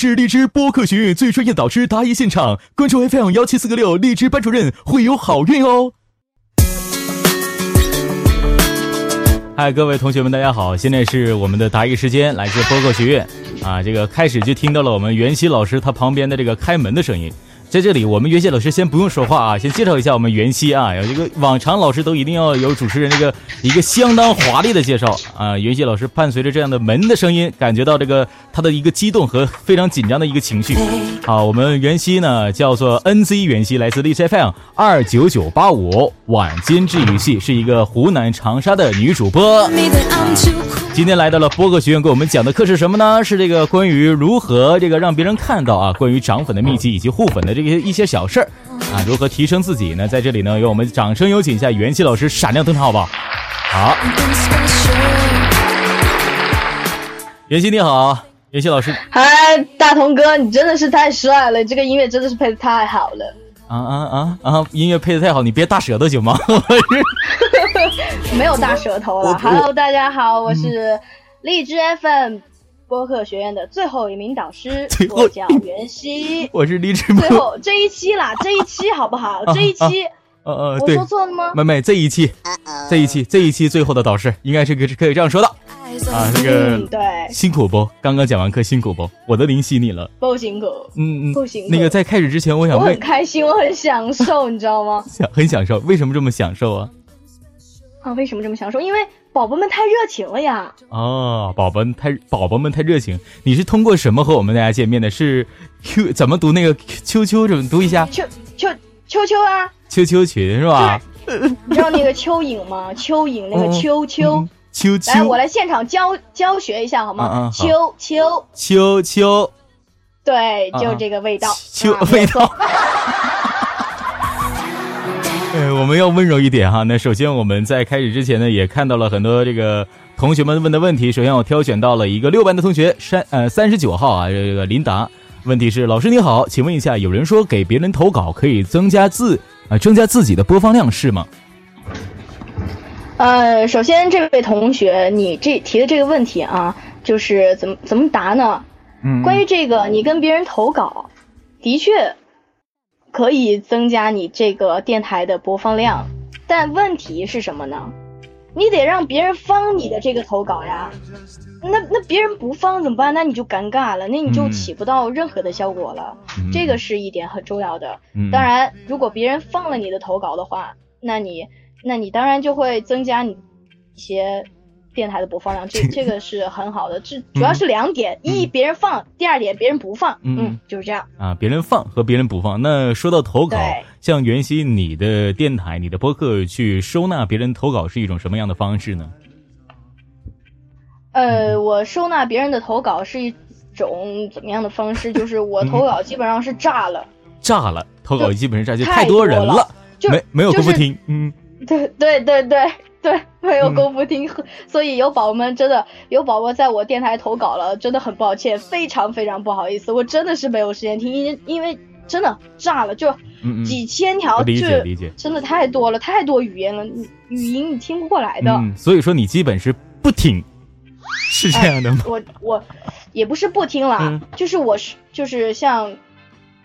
是荔枝播客学院最专业导师答疑现场，关注 FM 幺七四个六荔枝班主任会有好运哦。嗨，各位同学们，大家好，现在是我们的答疑时间，来自播客学院啊，这个开始就听到了我们袁熙老师他旁边的这个开门的声音。在这里，我们袁熙老师先不用说话啊，先介绍一下我们袁熙啊。有一个往常老师都一定要有主持人这个一个相当华丽的介绍啊。袁熙老师伴随着这样的门的声音，感觉到这个他的一个激动和非常紧张的一个情绪。好，我们袁熙呢叫做 NZ 袁熙，来自荔枝 FM 二九九八五晚间治愈系，是一个湖南长沙的女主播。今天来到了播客学院，给我们讲的课是什么呢？是这个关于如何这个让别人看到啊，关于涨粉的秘籍以及互粉的这个一些小事儿啊，如何提升自己呢？在这里呢，由我们掌声有请一下元气老师闪亮登场，好不好？好，元气你好，袁熙老师。嗨，大同哥，你真的是太帅了，这个音乐真的是配的太好了。啊啊啊啊！音乐配的太好，你别大舌头行吗？没有大舌头了。Hello，大家好，我是荔枝 FM 播客学院的最后一名导师，我叫袁熙。我是荔枝。最后这一期啦，这一期好不好？这一期，呃呃，我说错了吗？妹妹，这一期，这一期，这一期最后的导师，应该是可可以这样说的。啊，那个对，辛苦不？刚刚讲完课辛苦不？我都灵犀你了，不辛苦，嗯嗯，不辛苦。那个在开始之前，我想问，我很开心，我很享受，你知道吗？享很享受，为什么这么享受啊？啊，为什么这么享受？因为宝宝们太热情了呀！哦，宝宝太宝宝们太热情。你是通过什么和我们大家见面的？是 Q 怎么读那个 Q Q？怎么读一下？秋秋秋秋啊！秋秋群是吧？你知道那个蚯蚓吗？蚯蚓那个秋秋。秋秋，来，我来现场教教学一下好吗？秋秋秋秋，对，就这个味道，秋味道。呃，我们要温柔一点哈。那首先我们在开始之前呢，也看到了很多这个同学们问的问题。首先我挑选到了一个六班的同学，三呃三十九号啊，这个琳达。问题是，老师你好，请问一下，有人说给别人投稿可以增加自啊增加自己的播放量是吗？呃，首先这位同学，你这提的这个问题啊，就是怎么怎么答呢？嗯，关于这个，你跟别人投稿，的确可以增加你这个电台的播放量，但问题是什么呢？你得让别人放你的这个投稿呀，那那别人不放怎么办？那你就尴尬了，那你就起不到任何的效果了。这个是一点很重要的。当然，如果别人放了你的投稿的话，那你。那你当然就会增加你一些电台的播放量，这 这个是很好的。这主要是两点：一别人放，第二点别人不放。嗯，就是这样啊。别人放和别人不放。那说到投稿，像袁熙你的电台、你的播客去收纳别人投稿是一种什么样的方式呢？呃，我收纳别人的投稿是一种怎么样的方式？就是我投稿基本上是炸了，炸了，投稿基本上炸就太多人了，就没没有功夫听，嗯。对对对对对，没有功夫听，所以有宝宝们真的有宝宝在我电台投稿了，真的很抱歉，非常非常不好意思，我真的是没有时间听，因因为真的炸了，就几千条，理解理解，真的太多了，太多语言了，语音你听不过来的，所以说你基本是不听，是这样的吗？我我也不是不听了，就是我是就是像。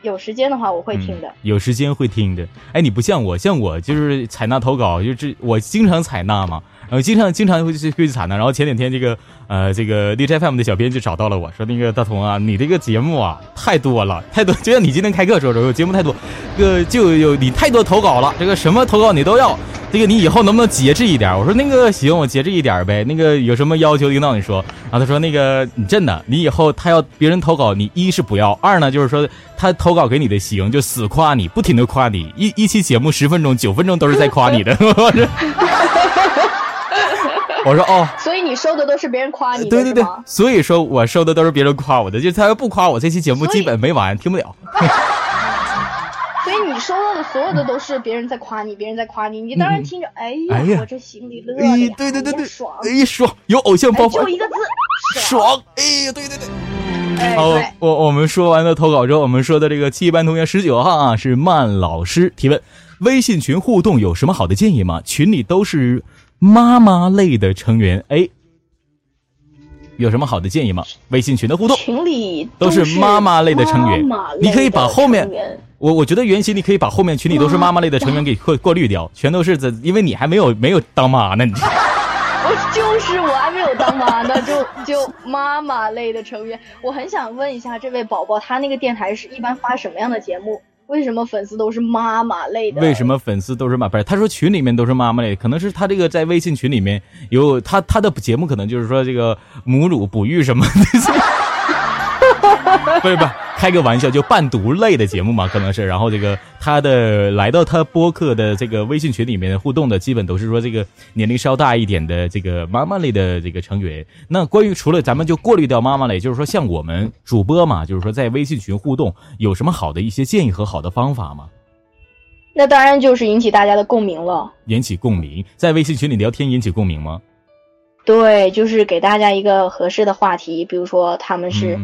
有时间的话，我会听的。有时间会听的。哎，你不像我，像我就是采纳投稿，就是我经常采纳嘛，然后经常经常会去会去惨的。然后前两天这个呃这个 DJ FM 的小编就找到了我说，那个大同啊，你这个节目啊太多了，太多，就像你今天开课说说，节目太多，这个就有你太多投稿了，这个什么投稿你都要。这个你以后能不能节制一点？我说那个行，我节制一点呗。那个有什么要求，领导你说。然后他说那个你真的，你以后他要别人投稿，你一是不要，二呢就是说他投稿给你的行，就死夸你，不停的夸你，一一期节目十分钟，九分钟都是在夸你的。我说哦，所以你收的都是别人夸你的，对对对，所以说我收的都是别人夸我的，就他要不夸我，这期节目基本没完，听不了。所以你收到的所有的都是别人在夸你，别人在夸你，你当然听着，哎呀，我这心里乐的呀，对对对对，爽，哎爽，有偶像包袱，就一个字，爽，哎呀，对对对，好，我我们说完了投稿之后，我们说的这个七班同学十九号啊，是曼老师提问，微信群互动有什么好的建议吗？群里都是妈妈类的成员，哎，有什么好的建议吗？微信群的互动，群里都是妈妈类的成员，你可以把后面，我我觉得原先你可以把后面群里都是妈妈类的成员给过过滤掉，全都是在，因为你还没有没有当妈呢，你。我就是我还没有当妈呢，就就妈妈类的成员，我很想问一下这位宝宝，他那个电台是一般发什么样的节目？为什么粉丝都是妈妈类的？为什么粉丝都是妈？不是，他说群里面都是妈妈类，可能是他这个在微信群里面有他他的节目，可能就是说这个母乳哺育什么的。不是不是，开个玩笑，就伴读类的节目嘛，可能是。然后这个他的来到他播客的这个微信群里面互动的，基本都是说这个年龄稍大一点的这个妈妈类的这个成员。那关于除了咱们就过滤掉妈妈类，就是说像我们主播嘛，就是说在微信群互动有什么好的一些建议和好的方法吗？那当然就是引起大家的共鸣了。引起共鸣，在微信群里聊天引起共鸣吗？对，就是给大家一个合适的话题，比如说他们是。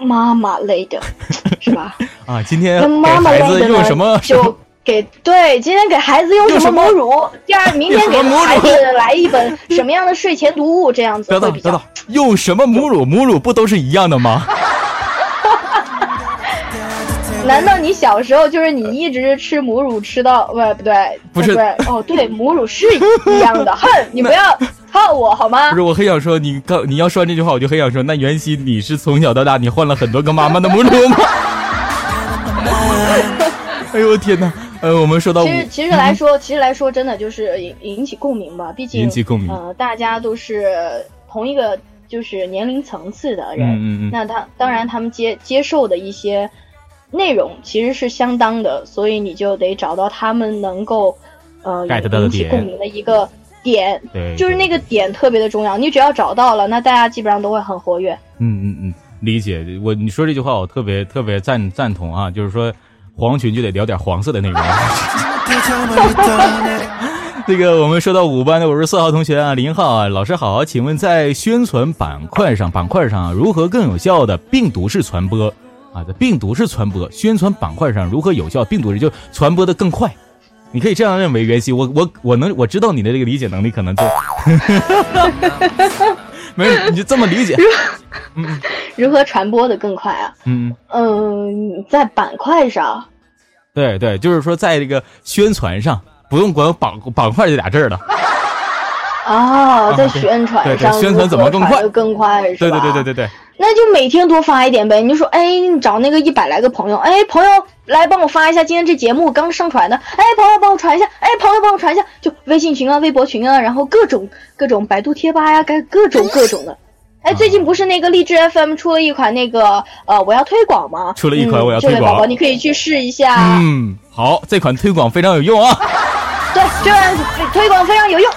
妈妈类的，是吧？啊，今天给孩子用什么？就给对，今天给孩子用什么母乳？第二，明天给孩子来一本什么样的睡前读物？这样子会比较。用什么母乳？母乳不都是一样的吗？难道你小时候就是你一直吃母乳吃到不不对不是哦对母乳是一样的，哼，你不要。靠我好吗？不是，我很想说，你刚你要说完这句话，我就很想说，那袁熙，你是从小到大你换了很多个妈妈的母乳吗？哎呦我天哪！呃，我们说到其实其实来说，其实来说，真的就是引引起共鸣吧。毕竟引起共鸣，呃，大家都是同一个就是年龄层次的人，嗯嗯嗯。那他当然他们接接受的一些内容其实是相当的，所以你就得找到他们能够呃引起共鸣的一个。点，对，就是那个点特别的重要。你只要找到了，那大家基本上都会很活跃。嗯嗯嗯，理解。我你说这句话，我特别特别赞赞同啊！就是说，黄群就得聊点黄色的内容。这个我们说到五班的五十四号同学啊，林浩啊，老师好，请问在宣传板块上，板块上如何更有效的病毒式传播啊？在病毒式传播宣传板块上如何有效病毒式就传播的更快？你可以这样认为，袁熙，我我我能我知道你的这个理解能力可能就，没有，你就这么理解。嗯，如何传播的更快啊？嗯嗯，在板块上。对对，就是说在这个宣传上，不用管板板块这俩字了。哦，在宣传上，宣传怎么更快？更快是吧？对对对对对对。那就每天多发一点呗。你就说，哎，你找那个一百来个朋友，哎，朋友来帮我发一下今天这节目刚上传的，哎，朋友帮我传一下，哎，朋友帮我传一下，就微信群啊、微博群啊，然后各种各种百度贴吧呀，该各种各种的。哎，最近不是那个荔枝 FM 出了一款那个呃，我要推广吗？出了一款我要推广，这位宝宝你可以去试一下。嗯，好，这款推广非常有用啊。对，这样推广非常有用。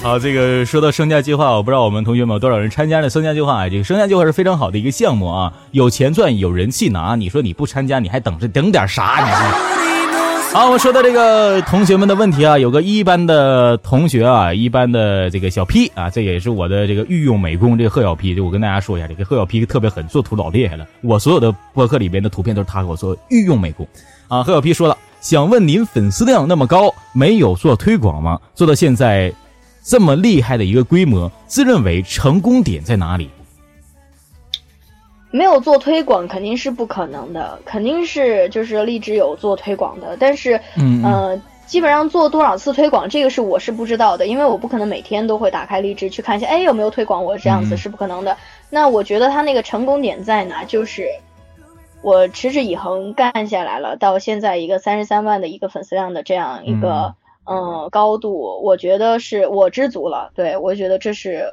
好，这个说到生价计划，我不知道我们同学们有多少人参加了生价计划啊？这个生价计划是非常好的一个项目啊，有钱赚，有人气拿。你说你不参加，你还等着等点啥？你好，我们说到这个同学们的问题啊，有个一班的同学啊，一班的这个小 P 啊，这也是我的这个御用美工，这个贺小 P，就我跟大家说一下，这个贺小 P 特别狠，做图老厉害了。我所有的博客里边的图片都是他给我做御用美工啊。贺小 P 说了。想问您，粉丝量那么高，没有做推广吗？做到现在这么厉害的一个规模，自认为成功点在哪里？没有做推广肯定是不可能的，肯定是就是荔枝有做推广的，但是嗯呃，基本上做多少次推广，这个是我是不知道的，因为我不可能每天都会打开荔枝去看一下，哎有没有推广我这样子是不可能的。那我觉得他那个成功点在哪？就是。我持之以恒干下来了，到现在一个三十三万的一个粉丝量的这样一个嗯高度，我觉得是我知足了。对我觉得这是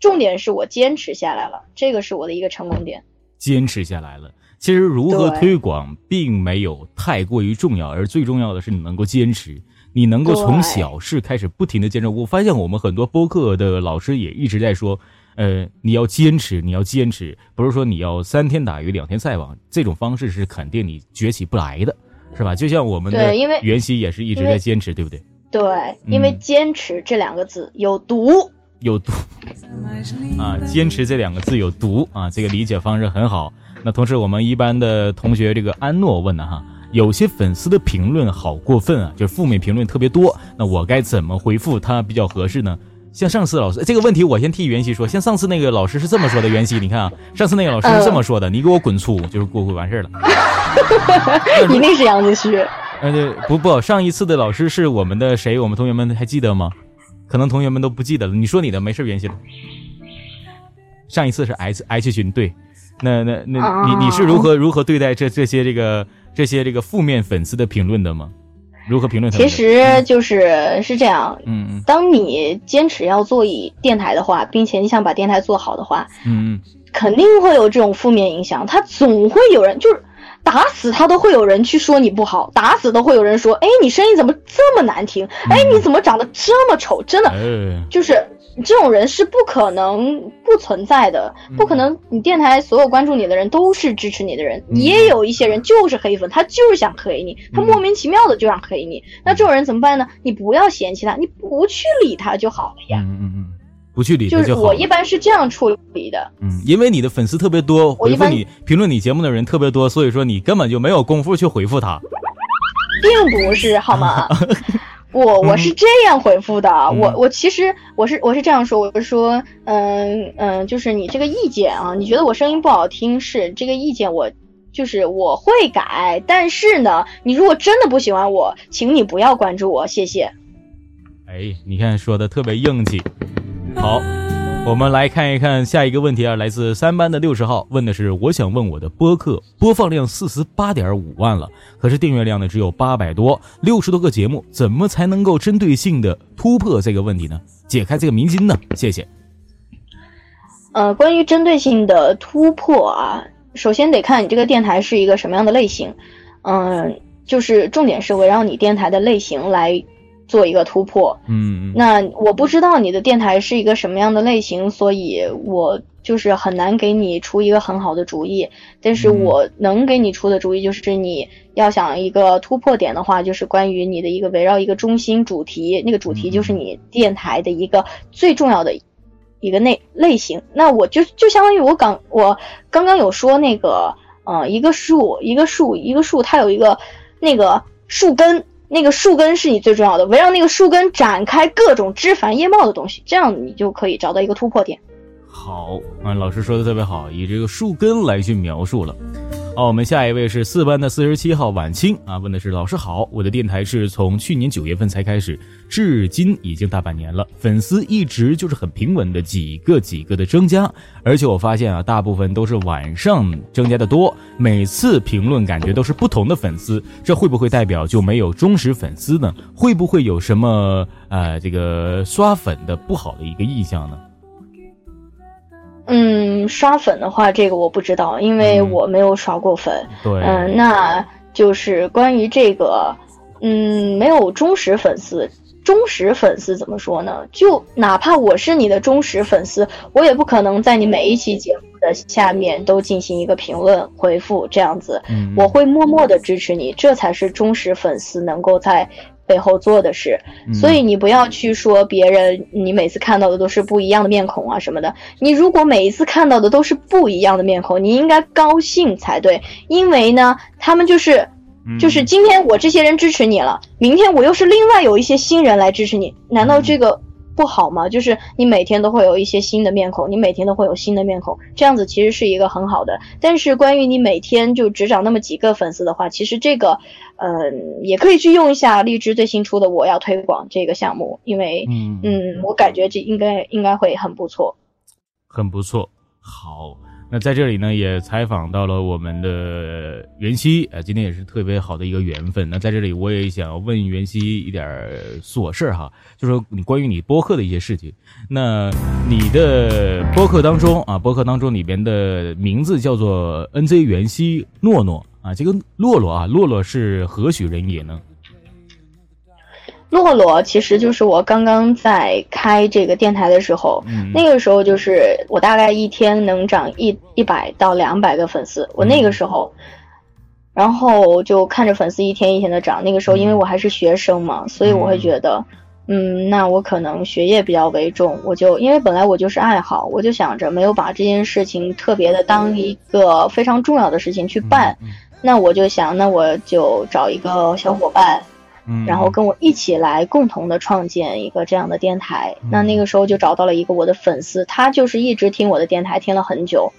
重点，是我坚持下来了，这个是我的一个成功点。坚持下来了，其实如何推广并没有太过于重要，而最重要的是你能够坚持，你能够从小事开始不停的坚持。我发现我们很多播客的老师也一直在说。呃，你要坚持，你要坚持，不是说你要三天打鱼两天晒网，这种方式是肯定你崛起不来的，是吧？就像我们的袁熙也是一直在坚持，对不对？对，因为坚持这两个字有毒，有毒啊！坚持这两个字有毒啊！这个理解方式很好。那同时，我们一般的同学，这个安诺问的哈，有些粉丝的评论好过分啊，就是负面评论特别多，那我该怎么回复他比较合适呢？像上次老师这个问题，我先替袁熙说。像上次那个老师是这么说的，袁熙，你看啊，上次那个老师是这么说的，你给我滚粗，就是过会完事儿了。一定是杨子旭。呃，对，不不，上一次的老师是我们的谁？我们同学们还记得吗？可能同学们都不记得了。你说你的，没事，袁熙。上一次是 H H 群，对。那那那你你是如何如何对待这这些这个这些这个负面粉丝的评论的吗？如何评论？其实就是是这样，嗯嗯，当你坚持要做一电台的话，并且你想把电台做好的话，嗯嗯，肯定会有这种负面影响。他总会有人，就是打死他都会有人去说你不好，打死都会有人说，哎，你声音怎么这么难听？哎，你怎么长得这么丑？真的，就是。这种人是不可能不存在的，不可能。你电台所有关注你的人都是支持你的人，也有一些人就是黑粉，他就是想黑你，他莫名其妙的就想黑你。那这种人怎么办呢？你不要嫌弃他，你不去理他就好了呀。嗯嗯嗯，不去理他就好。我一般是这样处理的。嗯，因为你的粉丝特别多，回复你评论你节目的人特别多，所以说你根本就没有功夫去回复他。并不是好吗？我我是这样回复的，我我其实我是我是这样说，我是说，嗯嗯，就是你这个意见啊，你觉得我声音不好听是这个意见，我就是我会改，但是呢，你如果真的不喜欢我，请你不要关注我，谢谢。哎，你看说的特别硬气，好。我们来看一看下一个问题啊，来自三班的六十号问的是：我想问我的播客播放量四十八点五万了，可是订阅量呢只有八百多，六十多个节目，怎么才能够针对性的突破这个问题呢？解开这个迷津呢？谢谢。呃，关于针对性的突破啊，首先得看你这个电台是一个什么样的类型，嗯，就是重点是围绕你电台的类型来。做一个突破，嗯，那我不知道你的电台是一个什么样的类型，所以我就是很难给你出一个很好的主意。但是我能给你出的主意就是，你要想一个突破点的话，就是关于你的一个围绕一个中心主题，那个主题就是你电台的一个最重要的一个类类型。那我就就相当于我刚我刚刚有说那个，呃，一个树，一个树，一个树，它有一个那个树根。那个树根是你最重要的，围绕那个树根展开各种枝繁叶茂的东西，这样你就可以找到一个突破点。好，嗯，老师说的特别好，以这个树根来去描述了。好，我们下一位是四班的四十七号晚清啊，问的是老师好，我的电台是从去年九月份才开始，至今已经大半年了，粉丝一直就是很平稳的几个几个的增加，而且我发现啊，大部分都是晚上增加的多，每次评论感觉都是不同的粉丝，这会不会代表就没有忠实粉丝呢？会不会有什么呃这个刷粉的不好的一个意向呢？嗯，刷粉的话，这个我不知道，因为我没有刷过粉。对，嗯，那就是关于这个，嗯，没有忠实粉丝。忠实粉丝怎么说呢？就哪怕我是你的忠实粉丝，我也不可能在你每一期节目的下面都进行一个评论回复这样子。我会默默的支持你，这才是忠实粉丝能够在。背后做的事，所以你不要去说别人，你每次看到的都是不一样的面孔啊什么的。你如果每一次看到的都是不一样的面孔，你应该高兴才对，因为呢，他们就是，就是今天我这些人支持你了，明天我又是另外有一些新人来支持你，难道这个？不好吗？就是你每天都会有一些新的面孔，你每天都会有新的面孔，这样子其实是一个很好的。但是关于你每天就只涨那么几个粉丝的话，其实这个，嗯，也可以去用一下荔枝最新出的我要推广这个项目，因为，嗯，我感觉这应该应该会很不错，很不错，好。那在这里呢，也采访到了我们的袁熙，呃，今天也是特别好的一个缘分。那在这里，我也想问袁熙一点琐事哈，就说你关于你播客的一些事情。那你的播客当中啊，播客当中里边的名字叫做 NZ 袁熙诺诺啊，这个洛洛啊，洛洛是何许人也呢？洛洛其实就是我刚刚在开这个电台的时候，那个时候就是我大概一天能涨一一百到两百个粉丝，我那个时候，然后就看着粉丝一天一天的涨。那个时候因为我还是学生嘛，所以我会觉得，嗯，那我可能学业比较为重，我就因为本来我就是爱好，我就想着没有把这件事情特别的当一个非常重要的事情去办，那我就想，那我就找一个小伙伴。然后跟我一起来共同的创建一个这样的电台。那那个时候就找到了一个我的粉丝，他就是一直听我的电台，听了很久。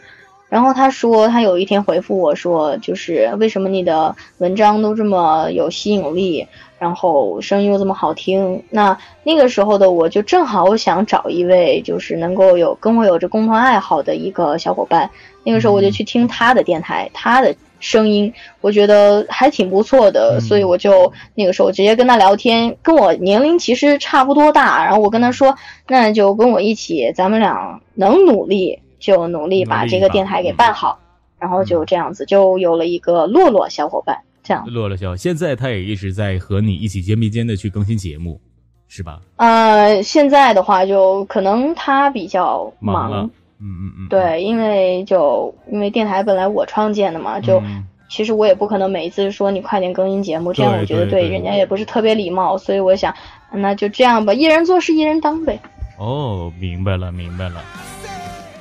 然后他说，他有一天回复我说，就是为什么你的文章都这么有吸引力，然后声音又这么好听？那那个时候的我就正好想找一位就是能够有跟我有着共同爱好的一个小伙伴。那个时候我就去听他的电台，他的声音我觉得还挺不错的，所以我就那个时候直接跟他聊天，跟我年龄其实差不多大。然后我跟他说，那就跟我一起，咱们俩能努力。就努力把这个电台给办好，然后就这样子就有了一个洛洛小伙伴，这样。洛洛小，现在他也一直在和你一起肩并肩的去更新节目，是吧？呃，现在的话就可能他比较忙，嗯嗯嗯，对，因为就因为电台本来我创建的嘛，就其实我也不可能每一次说你快点更新节目，这样我觉得对人家也不是特别礼貌，所以我想那就这样吧，一人做事一人当呗。哦，明白了，明白了。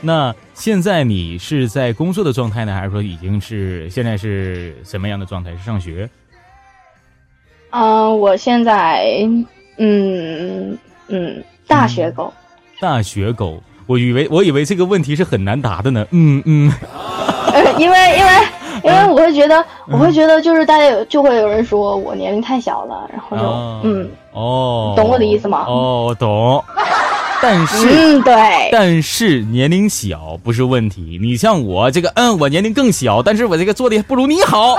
那现在你是在工作的状态呢，还是说已经是现在是什么样的状态？是上学？嗯，我现在嗯嗯，大学狗。大学狗，我以为我以为这个问题是很难答的呢。嗯嗯。因为因为因为我会觉得我会觉得就是大家有就会有人说我年龄太小了，然后就嗯哦，懂我的意思吗？哦，懂。但是，嗯，对，但是年龄小不是问题。你像我这个，嗯，我年龄更小，但是我这个做的不如你好。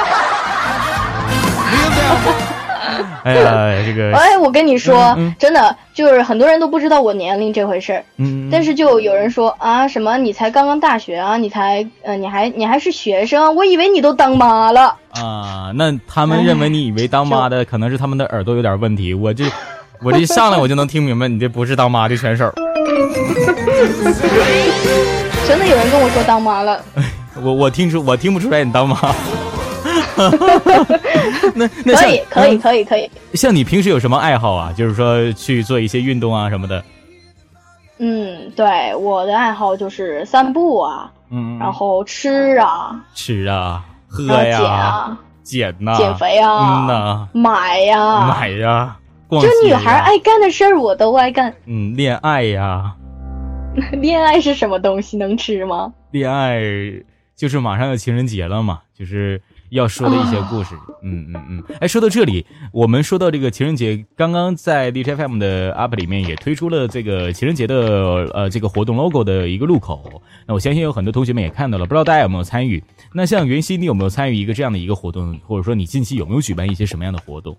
哎呀，这个，哎，我跟你说，真的，就是很多人都不知道我年龄这回事儿。嗯。但是就有人说啊，什么你才刚刚大学啊，你才，呃，你还你还是学生，我以为你都当妈了。啊，那他们认为你以为当妈的，可能是他们的耳朵有点问题。我这。我这一上来我就能听明白，你这不是当妈的选手。真的有人跟我说当妈了。我我听出我听不出来你当妈。那那可以可以可以可以。像你平时有什么爱好啊？就是说去做一些运动啊什么的。嗯，对，我的爱好就是散步啊，嗯，然后吃啊，吃啊，喝呀，减呐，减肥啊，嗯呐，买呀，买呀。就女孩爱干的事儿，我都爱干。嗯，恋爱呀，恋爱是什么东西？能吃吗？恋爱就是马上要情人节了嘛，就是要说的一些故事。嗯嗯嗯。哎，说到这里，我们说到这个情人节，刚刚在 d j FM 的 App 里面也推出了这个情人节的呃这个活动 logo 的一个入口。那我相信有很多同学们也看到了，不知道大家有没有参与？那像袁熙，你有没有参与一个这样的一个活动，或者说你近期有没有举办一些什么样的活动？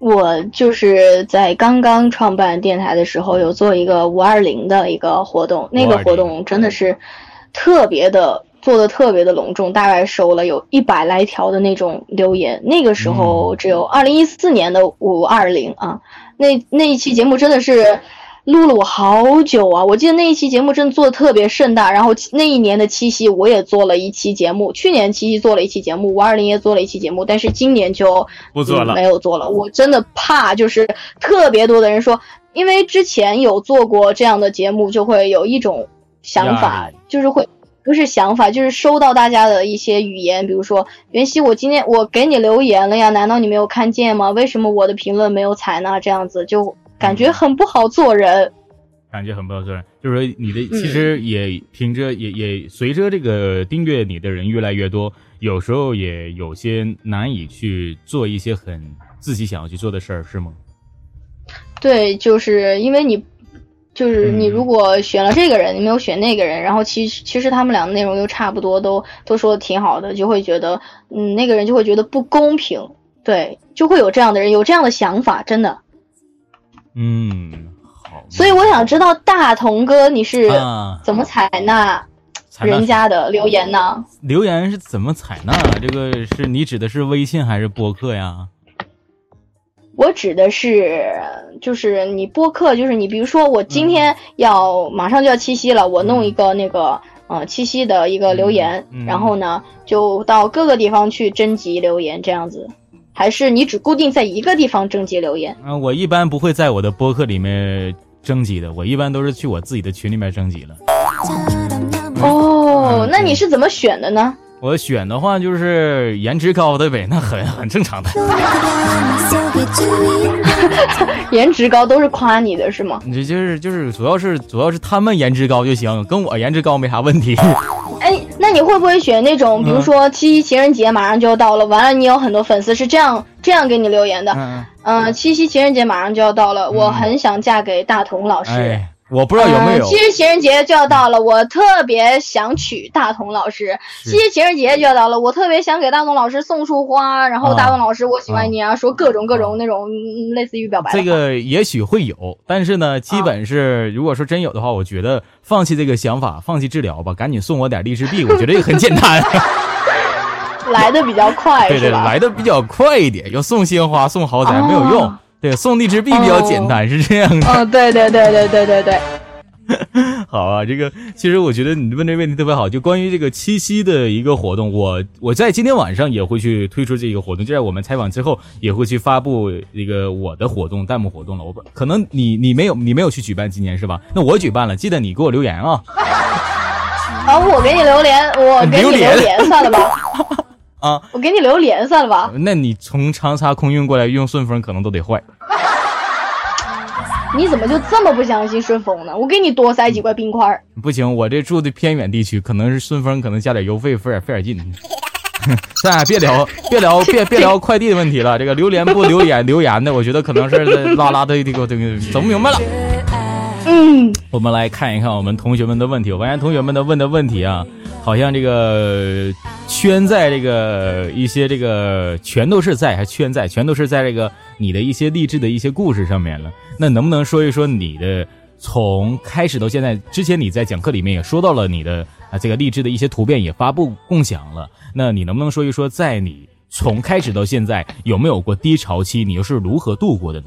我就是在刚刚创办电台的时候，有做一个五二零的一个活动，那个活动真的是特别的做的特别的隆重，大概收了有一百来条的那种留言。那个时候只有二零一四年的五二零啊，那那一期节目真的是。录了我好久啊！我记得那一期节目真的做的特别盛大，然后那一年的七夕我也做了一期节目，去年七夕做了一期节目，五二零也做了一期节目，但是今年就不做了，没有做了。我真的怕，就是特别多的人说，因为之前有做过这样的节目，就会有一种想法，就是会不是想法，就是收到大家的一些语言，比如说袁熙，我今天我给你留言了呀，难道你没有看见吗？为什么我的评论没有采纳？这样子就。感觉很不好做人，感觉很不好做人，就是说你的其实也凭着也也随着这个订阅你的人越来越多，有时候也有些难以去做一些很自己想要去做的事儿，是吗？对，就是因为你，就是你如果选了这个人，你没有选那个人，然后其实其实他们俩的内容又差不多，都都说的挺好的，就会觉得嗯那个人就会觉得不公平，对，就会有这样的人有这样的想法，真的。嗯，好。所以我想知道大同哥你是怎么采纳人家的留言呢？留言是怎么采纳？这个是你指的是微信还是播客呀？我指的是，就是你播客，就是你比如说我今天要马上就要七夕了，我弄一个那个呃七夕的一个留言，然后呢就到各个地方去征集留言，这样子。还是你只固定在一个地方征集留言？啊，我一般不会在我的播客里面征集的，我一般都是去我自己的群里面征集了。哦，那你是怎么选的呢？我选的话就是颜值高的呗，那很很正常的。颜值高都是夸你的是吗？你这就是就是主要是主要是他们颜值高就行，跟我颜值高没啥问题。哎，那你会不会选那种，比如说七夕情人节马上就要到了，完了你有很多粉丝是这样这样给你留言的，嗯嗯，七夕情人节马上就要到了，我很想嫁给大同老师。我不知道有没有。其实情人节就要到了，我特别想娶大同老师。其实情人节就要到了，我特别想给大同老师送束花，然后大同老师我喜欢你啊，说各种各种那种类似于表白。这个也许会有，但是呢，基本是如果说真有的话，我觉得放弃这个想法，放弃治疗吧，赶紧送我点励志币，我觉得也很简单。来的比较快，对对，来的比较快一点，要送鲜花送豪宅没有用。对，送励志币比较简单，是这样的。哦，对对对对对对对。好啊，这个其实我觉得你问这个问题特别好，就关于这个七夕的一个活动，我我在今天晚上也会去推出这个活动，就在我们采访之后也会去发布一个我的活动弹幕活动了。我不可能你你没有你没有去举办今年是吧？那我举办了，记得你给我留言啊。啊，我给你留言，我给你留言 算了吧。啊，我给你留连算了吧。那你从长沙空运过来用顺丰可能都得坏。你怎么就这么不相信顺丰呢？我给你多塞几块冰块。不行，我这住的偏远地区，可能是顺丰可能加点邮费，费点费点劲。咱俩，别聊，别聊，别别聊快递的问题了。这个榴莲不留言留言的，我觉得可能是拉拉的这个这个整不明白了。嗯，我们来看一看我们同学们的问题。我发现同学们的问的问题啊。好像这个圈在这个一些这个全都是在还圈在全都是在这个你的一些励志的一些故事上面了。那能不能说一说你的从开始到现在？之前你在讲课里面也说到了你的啊这个励志的一些图片也发布共享了。那你能不能说一说，在你从开始到现在有没有过低潮期？你又是如何度过的呢？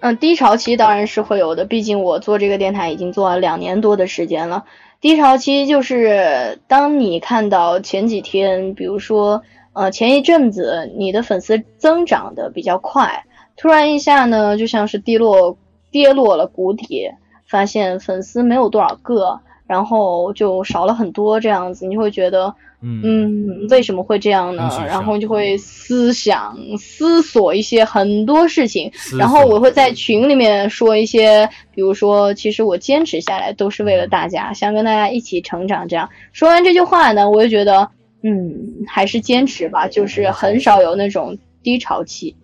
嗯，低潮期当然是会有的，毕竟我做这个电台已经做了两年多的时间了。低潮期就是当你看到前几天，比如说，呃，前一阵子你的粉丝增长的比较快，突然一下呢，就像是跌落跌落了谷底，发现粉丝没有多少个，然后就少了很多这样子，你会觉得。嗯，为什么会这样呢？然后就会思想、思索一些很多事情，然后我会在群里面说一些，比如说，其实我坚持下来都是为了大家，想跟大家一起成长。这样说完这句话呢，我就觉得，嗯，还是坚持吧，就是很少有那种低潮期，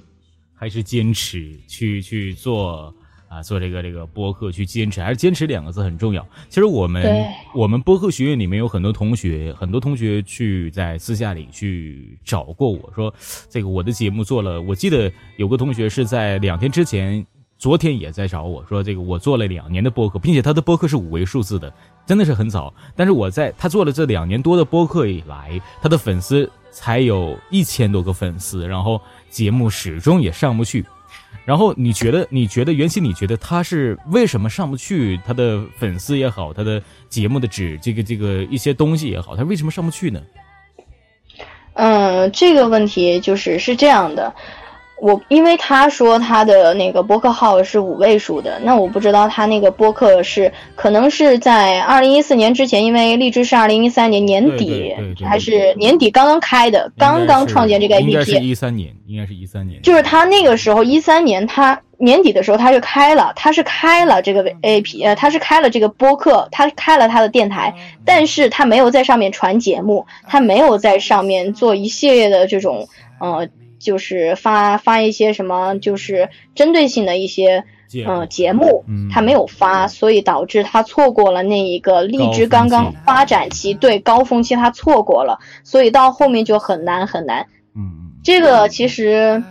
还是坚持去去做。啊，做这个这个播客去坚持，还是坚持两个字很重要。其实我们我们播客学院里面有很多同学，很多同学去在私下里去找过我说，这个我的节目做了。我记得有个同学是在两天之前，昨天也在找我说，这个我做了两年的播客，并且他的播客是五位数字的，真的是很早。但是我在他做了这两年多的播客以来，他的粉丝才有一千多个粉丝，然后节目始终也上不去。然后你觉得？你觉得原先？你觉得他是为什么上不去？他的粉丝也好，他的节目的纸，这个这个一些东西也好，他为什么上不去呢？嗯，这个问题就是是这样的。我因为他说他的那个播客号是五位数的，那我不知道他那个播客是可能是在二零一四年之前，因为荔枝是二零一三年年底还是年底刚刚开的，刚刚创建这个 APP。应该是一三年，应该是一三年。就是他那个时候一三年，他年底的时候他就开了，他是开了这个 APP，呃，他是开了这个播客，他开了他的电台，但是他没有在上面传节目，他没有在上面做一系列的这种呃。就是发发一些什么，就是针对性的一些嗯节目，他没有发，所以导致他错过了那一个荔枝刚刚发展期，对高峰期他错过了，所以到后面就很难很难。嗯，这个其实。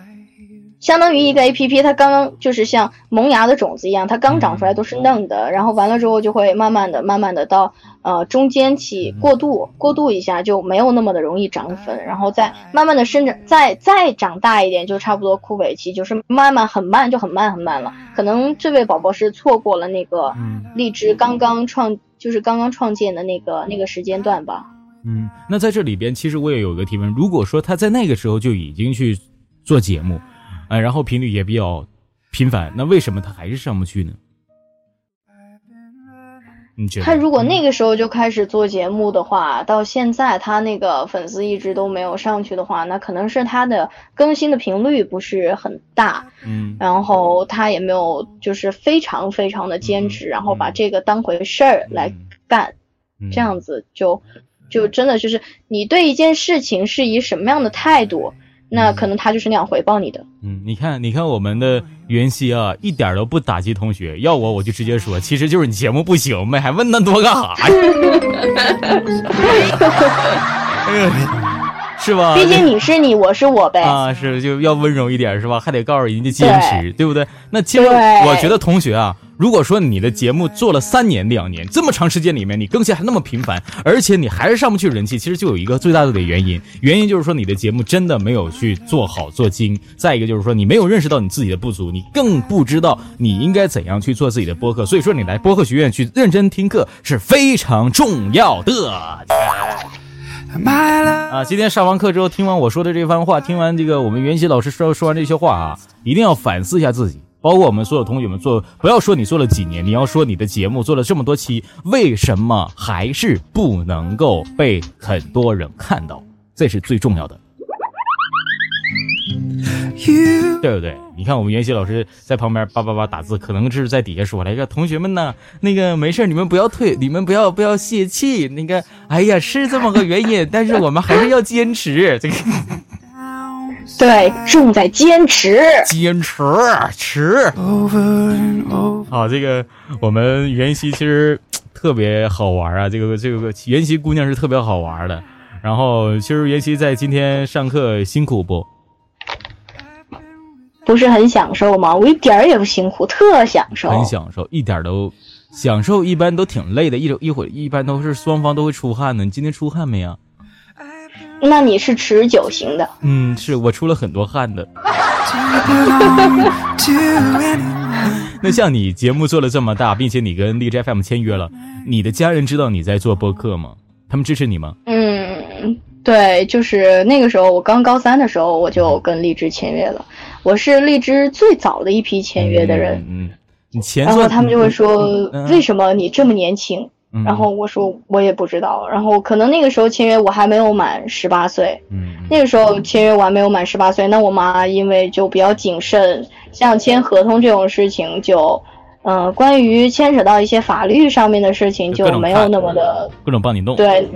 相当于一个 A P P，它刚刚就是像萌芽的种子一样，它刚长出来都是嫩的，然后完了之后就会慢慢的、慢慢的到呃中间期过渡，过渡一下就没有那么的容易长粉，然后再慢慢的生长，再再长大一点就差不多枯萎期，就是慢慢很慢就很慢很慢了。可能这位宝宝是错过了那个荔枝刚刚创，就是刚刚创建的那个那个时间段吧。嗯，那在这里边其实我也有个提问，如果说他在那个时候就已经去做节目。哎，然后频率也比较频繁，那为什么他还是上不去呢？你觉得？他如果那个时候就开始做节目的话，到现在他那个粉丝一直都没有上去的话，那可能是他的更新的频率不是很大，嗯，然后他也没有就是非常非常的坚持，然后把这个当回事儿来干，这样子就就真的就是你对一件事情是以什么样的态度。那可能他就是那样回报你的。嗯，你看，你看我们的袁熙啊，一点都不打击同学。要我，我就直接说，其实就是你节目不行呗，还问那么多干啥呀？是吧？毕竟你是你，我是我呗。啊，是就要温柔一点，是吧？还得告诉人家坚持，对不对？那其实我觉得同学啊。如果说你的节目做了三年两年这么长时间里面，你更新还那么频繁，而且你还是上不去人气，其实就有一个最大的原因，原因就是说你的节目真的没有去做好做精。再一个就是说你没有认识到你自己的不足，你更不知道你应该怎样去做自己的播客。所以说你来播客学院去认真听课是非常重要的。啊，今天上完课之后，听完我说的这番话，听完这个我们袁熙老师说说完这些话啊，一定要反思一下自己。包括我们所有同学们做，不要说你做了几年，你要说你的节目做了这么多期，为什么还是不能够被很多人看到？这是最重要的，对不对？你看我们袁熙老师在旁边叭叭叭打字，可能是在底下说了一个同学们呢，那个没事，你们不要退，你们不要不要泄气，那个哎呀是这么个原因，但是我们还是要坚持这个。对，重在坚持，坚持持。好，这个我们袁熙其实特别好玩啊，这个这个袁熙姑娘是特别好玩的。然后，其实袁熙在今天上课辛苦不？不是很享受吗？我一点儿也不辛苦，特享受。很享受，一点都享受，一般都挺累的，一一会一般都是双方都会出汗的。你今天出汗没呀？那你是持久型的，嗯，是我出了很多汗的。那像你节目做了这么大，并且你跟荔枝 FM 签约了，你的家人知道你在做播客吗？他们支持你吗？嗯，对，就是那个时候我刚高三的时候，我就跟荔枝签约了。我是荔枝最早的一批签约的人，嗯，你前，然后他们就会说，为什么你这么年轻？然后我说我也不知道，然后可能那个时候签约我还没有满十八岁，嗯，那个时候签约我还没有满十八岁，那我妈因为就比较谨慎，像签合同这种事情就，嗯，关于牵扯到一些法律上面的事情就没有那么的各种帮你弄，对。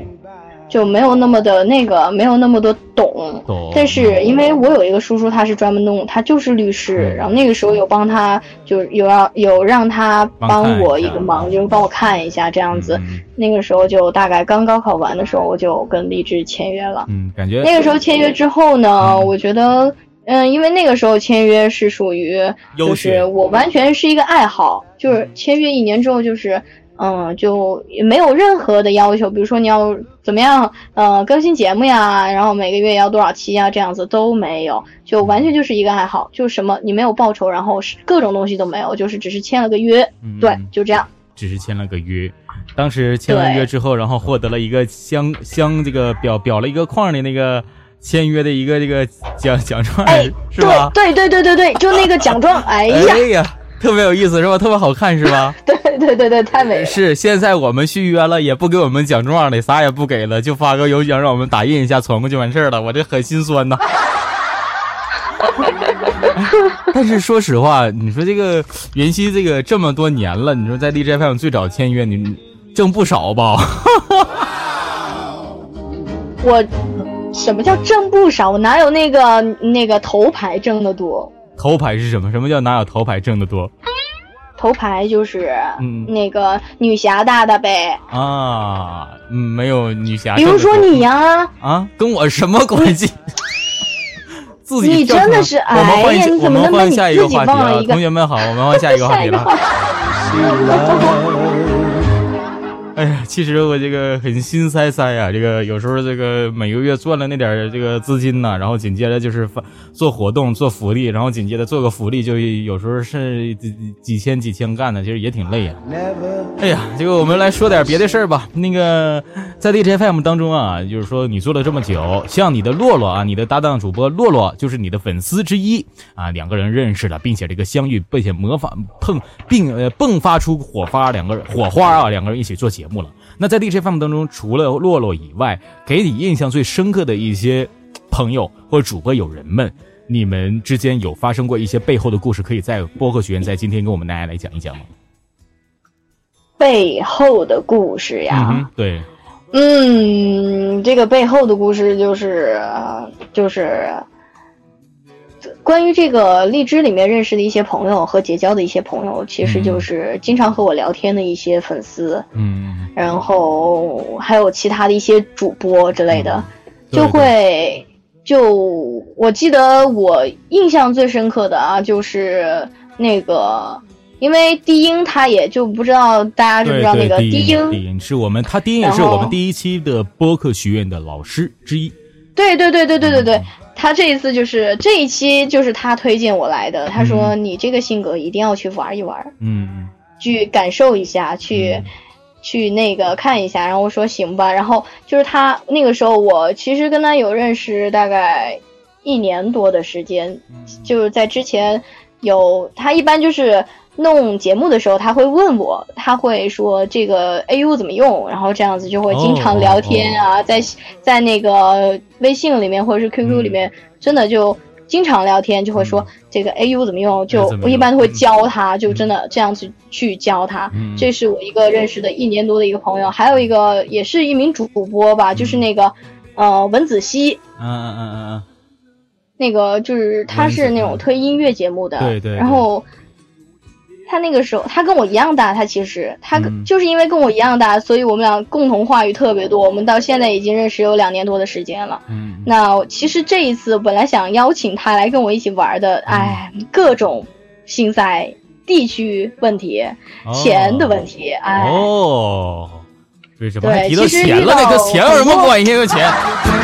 就没有那么的那个，没有那么的懂。懂。但是因为我有一个叔叔，他是专门弄，他就是律师。然后那个时候有帮他，就有要有让他帮我一个忙，就是帮我看一下这样子。那个时候就大概刚高考完的时候，我就跟励志签约了。嗯，感觉那个时候签约之后呢，我觉得，嗯，因为那个时候签约是属于，就是我完全是一个爱好，就是签约一年之后就是。嗯，就也没有任何的要求，比如说你要怎么样，呃，更新节目呀，然后每个月要多少期呀，这样子都没有，就完全就是一个爱好，就什么你没有报酬，然后是各种东西都没有，就是只是签了个约，对，就这样，只是签了个约。当时签完约之后，然后获得了一个相相这个表表了一个框的那个签约的一个这个奖奖状，是吧？对对对对对对，就那个奖状，哎呀。特别有意思是吧？特别好看是吧？对对对对对，太美了。是现在我们续约了，也不给我们奖状了，啥也不给了，就发个邮箱让我们打印一下传过去完事儿了。我这很心酸呐。但是说实话，你说这个云溪这个这么多年了，你说在 DJ FM 最早签约，你挣不少吧？我什么叫挣不少？我哪有那个那个头牌挣的多？头牌是什么？什么叫哪有头牌挣得多？头牌就是嗯那个女侠大大呗啊，嗯，没有女侠。比如说你呀啊，跟我什么关系？自己你真的是哎呀，你怎么能把你自己忘了一个？同学们好，我们换下一个话题了。哎呀，其实我这个很心塞塞呀，这个有时候这个每个月赚了那点这个资金呢，然后紧接着就是发做活动做福利，然后紧接着做个福利，就有时候是几几千几千干的，其实也挺累呀。哎呀，这个我们来说点别的事儿吧。那个在 DJ FM 当中啊，就是说你做了这么久，像你的洛洛啊，你的搭档主播洛洛就是你的粉丝之一啊，两个人认识了，并且这个相遇，并且模仿碰并呃迸发出火花，两个人火花啊，两个人一起做节目了。那在 DJ FM 当中，除了洛洛以外，给你印象最深刻的一些朋友或者主播友人们，你们之间有发生过一些背后的故事，可以在播客学院在今天跟我们大家来讲一讲吗？背后的故事呀，对。嗯，这个背后的故事就是就是关于这个荔枝里面认识的一些朋友和结交的一些朋友，其实就是经常和我聊天的一些粉丝，嗯，然后还有其他的一些主播之类的，就会就我记得我印象最深刻的啊，就是那个。因为低音他也就不知道大家知不知道那个低音，低音是我们他低音也是我们第一期的播客学院的老师之一。对对对对对对对，他这一次就是这一期就是他推荐我来的，他说你这个性格一定要去玩一玩，嗯，去感受一下，去去那个看一下，然后我说行吧，然后就是他那个时候我其实跟他有认识大概一年多的时间，就是在之前有他一般就是。弄节目的时候，他会问我，他会说这个 AU 怎么用，然后这样子就会经常聊天啊，在在那个微信里面或者是 QQ 里面，真的就经常聊天，就会说这个 AU 怎么用，就我一般都会教他，就真的这样子去教他。这是我一个认识的一年多的一个朋友，还有一个也是一名主播吧，就是那个呃文子熙，嗯嗯嗯嗯。嗯，那个就是他是那种推音乐节目的，对对，然后。他那个时候，他跟我一样大。他其实他就是因为跟我一样大，所以我们俩共同话语特别多。我们到现在已经认识有两年多的时间了。嗯，那其实这一次本来想邀请他来跟我一起玩的，哎，各种心塞，地区问题，钱的问题，哎。哦，为什么还提到钱了？那跟钱有什么关系？跟钱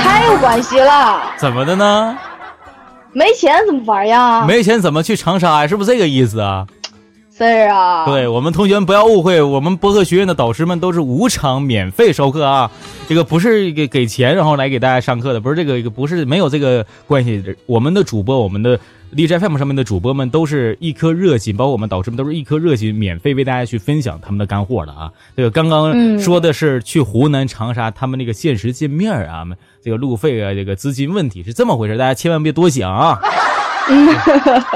太有关系了。怎么的呢？没钱怎么玩呀？没钱怎么去长沙呀？是不是这个意思啊？是啊，对我们同学们不要误会，我们播客学院的导师们都是无偿免费授课啊，这个不是给给钱然后来给大家上课的，不是这个，不是没有这个关系。我们的主播，我们的荔枝 FM 上面的主播们都是一颗热心，包括我们导师们都是一颗热心，免费为大家去分享他们的干货的啊。这个刚刚说的是去湖南长沙他们那个现实见面啊，这个路费啊，这个资金问题是这么回事，大家千万别多想啊。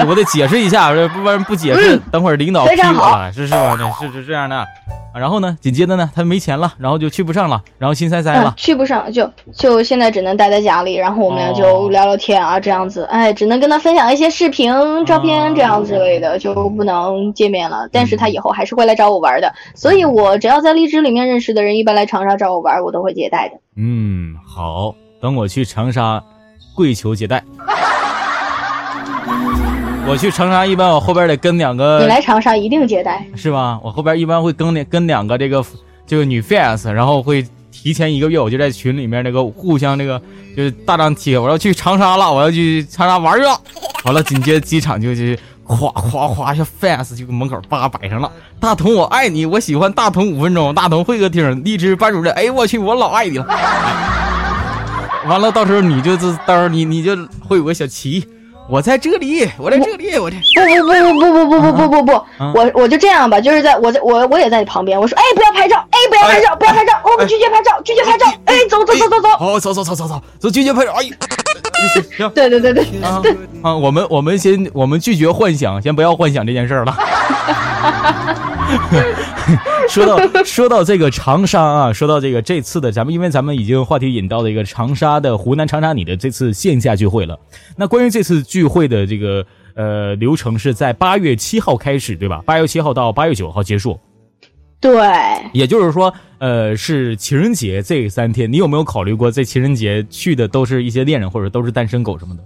我得解释一下，不然不解释，等会儿领导批我了，是是吧？是是这样的。然后呢，紧接着呢，他没钱了，然后就去不上了，然后心塞塞了，去不上，就就现在只能待在家里，然后我们俩就聊聊天啊，这样子，哎，只能跟他分享一些视频、照片这样之类的，就不能见面了。但是他以后还是会来找我玩的，所以我只要在荔枝里面认识的人，一般来长沙找我玩，我都会接待的。嗯，好，等我去长沙，跪求接待。我去长沙，一般我后边得跟两个。你来长沙一定接待，是吧？我后边一般会跟两跟两个这个这个女 fans，然后会提前一个月，我就在群里面那个互相那个就是大张贴，我要去长沙了，我要去长沙玩去了。完了，紧接着机场就就哗哗哗，小 fans 就门口叭摆上了。大同我爱你，我喜欢大同五分钟，大同会客厅，荔枝班主任。哎我去，我老爱你了。完了，到时候你就是，到时候你你就会有个小旗。我在这里，我在这里，我这不不不不不不不不不不不，我我就这样吧，就是在我在我我也在你旁边，我说哎不要拍照，哎不要拍照，不要拍照，我们拒绝拍照，拒绝拍照，哎走走走走走，好走走走走走走拒绝拍照，哎，行，对对对对对。啊，我们我们先我们拒绝幻想，先不要幻想这件事了。说到说到这个长沙啊，说到这个这次的咱们，因为咱们已经话题引到了一个长沙的湖南长沙你的这次线下聚会了。那关于这次聚会的这个呃流程是在八月七号开始，对吧？八月七号到八月九号结束。对，也就是说，呃，是情人节这三天，你有没有考虑过，这情人节去的都是一些恋人或者都是单身狗什么的？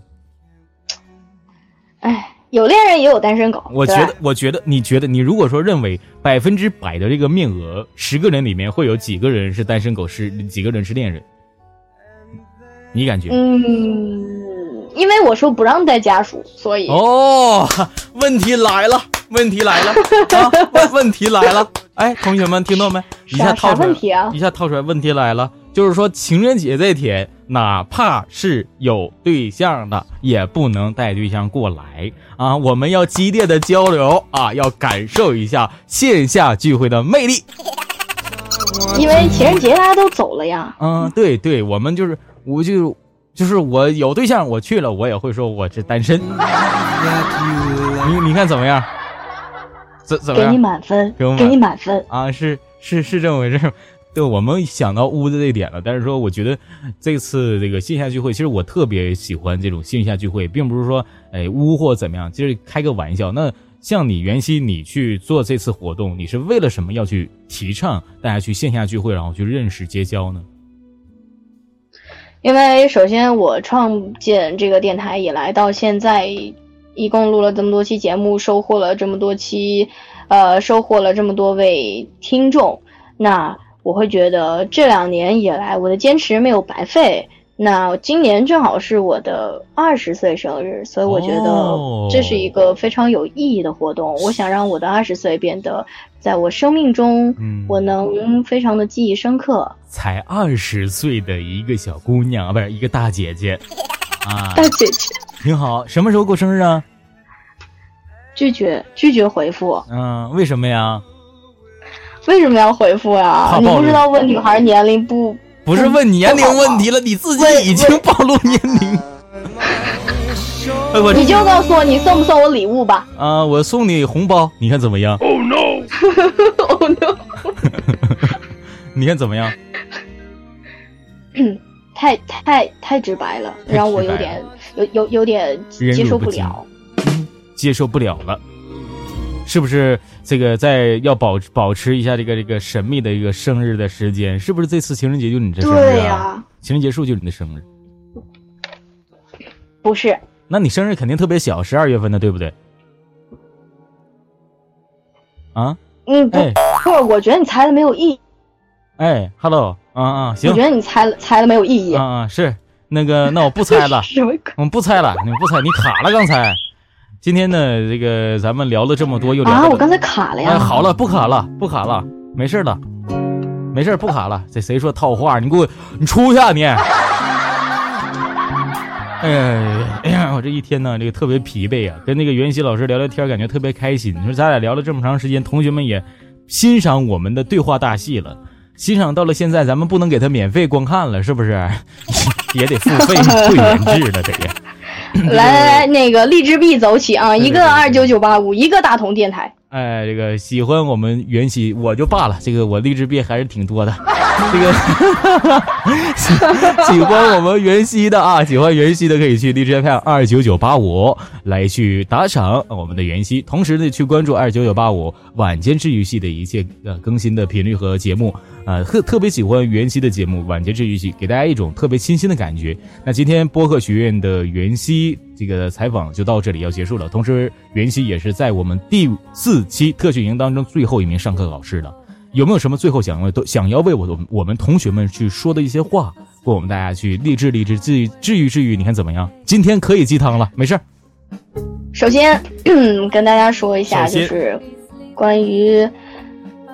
哎。有恋人也有单身狗。我觉得，我觉得，你觉得，你如果说认为百分之百的这个面额，十个人里面会有几个人是单身狗，是几个人是恋人？你感觉？嗯，因为我说不让带家属，所以。哦，问题来了，问题来了，啊，问题来了，哎，同学们听到没？一下套出来，一下套出来，问题来了，就是说情人节这天，哪怕是有对象的，也不能带对象过来啊！我们要激烈的交流啊，要感受一下线下聚会的魅力。因为情人节大家都走了呀。嗯，对对，我们就是，我就就是我有对象，我去了，我也会说我是单身。你你看怎么样？怎怎么样？给你满分，给你满分啊！是是是这么回事。对，我们想到屋子这一点了，但是说我觉得这次这个线下聚会，其实我特别喜欢这种线下聚会，并不是说哎污或怎么样，就是开个玩笑。那像你袁熙，你去做这次活动，你是为了什么要去提倡大家去线下聚会，然后去认识结交呢？因为首先我创建这个电台以来到现在。一共录了这么多期节目，收获了这么多期，呃，收获了这么多位听众。那我会觉得这两年以来，我的坚持没有白费。那今年正好是我的二十岁生日，所以我觉得这是一个非常有意义的活动。我想让我的二十岁变得，在我生命中，我能非常的记忆深刻。才二十岁的一个小姑娘啊，不是一个大姐姐 啊，大姐姐。挺好，什么时候过生日啊？拒绝拒绝回复。嗯，为什么呀？为什么要回复呀？你不知道问女孩年龄不？不是问年龄问题了，你自己已经暴露年龄。你就告诉我你送不送我礼物吧。啊，我送你红包，你看怎么样？Oh no！Oh no！你看怎么样？太太太直白了，让我有点有有有点接受不了，接受不了了，是不是？这个在要保保持一下这个这个神秘的一个生日的时间，是不是？这次情人节就你这生日啊？对呀，情人节是不是就你的生日？不是，那你生日肯定特别小，十二月份的，对不对？啊？嗯，不，不，我觉得你猜的没有意义。哎，Hello。啊啊，行！我觉得你猜了猜的没有意义。啊啊，是那个，那我不猜了。我们不猜了，你不猜，你卡了刚才。今天呢，这个咱们聊了这么多，又聊啊，我刚才卡了呀。哎，好了，不卡了，不卡了，没事了，没事不卡了。这谁说套话？你给我，你出去啊你！哎呀，哎呀，我这一天呢，这个特别疲惫啊。跟那个袁熙老师聊聊天，感觉特别开心。你说咱俩聊了这么长时间，同学们也欣赏我们的对话大戏了。欣赏到了现在，咱们不能给他免费观看了，是不是？也得付费会员制了，得。来来来，那个荔枝币走起啊！一个二九九八五，一个大同电台。哎，这个喜欢我们袁熙我就罢了，这个我励志币还是挺多的。这个 喜欢我们袁熙的啊，喜欢袁熙的可以去荔枝 FM 二九九八五来去打赏我们的袁熙，同时呢去关注二九九八五晚间治愈系的一切呃更新的频率和节目啊，特特别喜欢袁熙的节目晚间治愈系，给大家一种特别清新的感觉。那今天播客学院的袁熙这个采访就到这里要结束了，同时袁熙也是在我们第四期特训营当中最后一名上课老师了。有没有什么最后想要都想要为我的我们同学们去说的一些话，为我们大家去励志励志治愈治愈治愈？你看怎么样？今天可以鸡汤了，没事首先 跟大家说一下，就是关于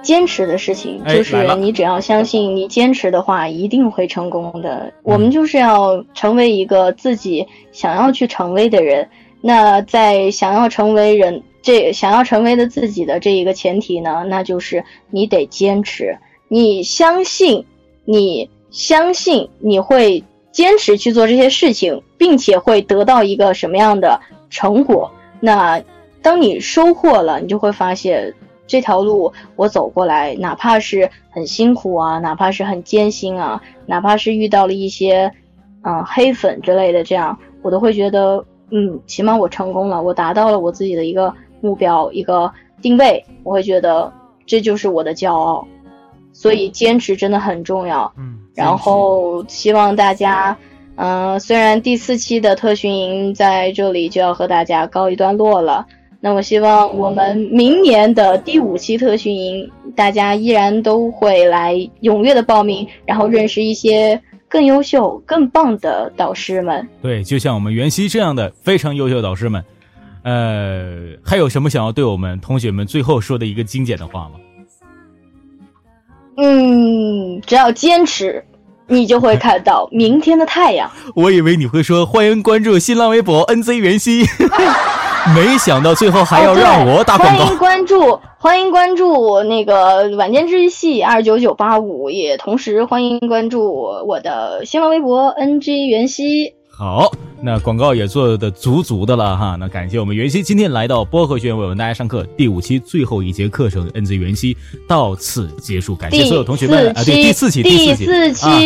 坚持的事情，就是你只要相信你坚持的话，一定会成功的。我们就是要成为一个自己想要去成为的人。那在想要成为人。这想要成为的自己的这一个前提呢，那就是你得坚持，你相信，你相信你会坚持去做这些事情，并且会得到一个什么样的成果？那当你收获了，你就会发现这条路我走过来，哪怕是很辛苦啊，哪怕是很艰辛啊，哪怕是遇到了一些嗯黑粉之类的，这样我都会觉得嗯，起码我成功了，我达到了我自己的一个。目标一个定位，我会觉得这就是我的骄傲，所以坚持真的很重要。嗯，然后希望大家，嗯，虽然第四期的特训营在这里就要和大家告一段落了，那我希望我们明年的第五期特训营，大家依然都会来踊跃的报名，然后认识一些更优秀、更棒的导师们。对，就像我们袁熙这样的非常优秀的导师们。呃，还有什么想要对我们同学们最后说的一个精简的话吗？嗯，只要坚持，你就会看到明天的太阳。我以为你会说欢迎关注新浪微博 NZ 袁熙，没想到最后还要让我打广告。欢迎关注，欢迎关注那个晚间治愈系二九九八五，也同时欢迎关注我的新浪微博 NG 袁熙。好，那广告也做的足足的了哈。那感谢我们袁熙今天来到播客学院为我们大家上课，第五期最后一节课程，NZ 袁熙到此结束。感谢所有同学们啊，对，第四期，第四期，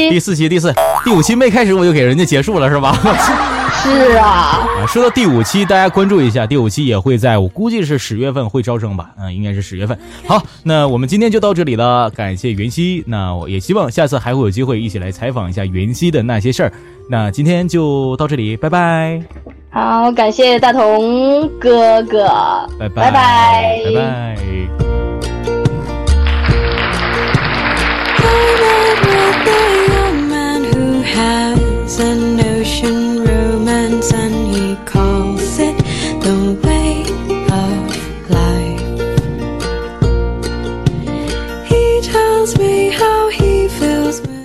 第四期，第四，第五期没开始我就给人家结束了是吧？是啊。啊，说到第五期，大家关注一下，第五期也会在我估计是十月份会招生吧？嗯，应该是十月份。好，那我们今天就到这里了，感谢袁熙。那我也希望下次还会有机会一起来采访一下袁熙的那些事儿。那今天就到这里，拜拜。好，感谢大同哥哥，拜拜拜拜拜拜。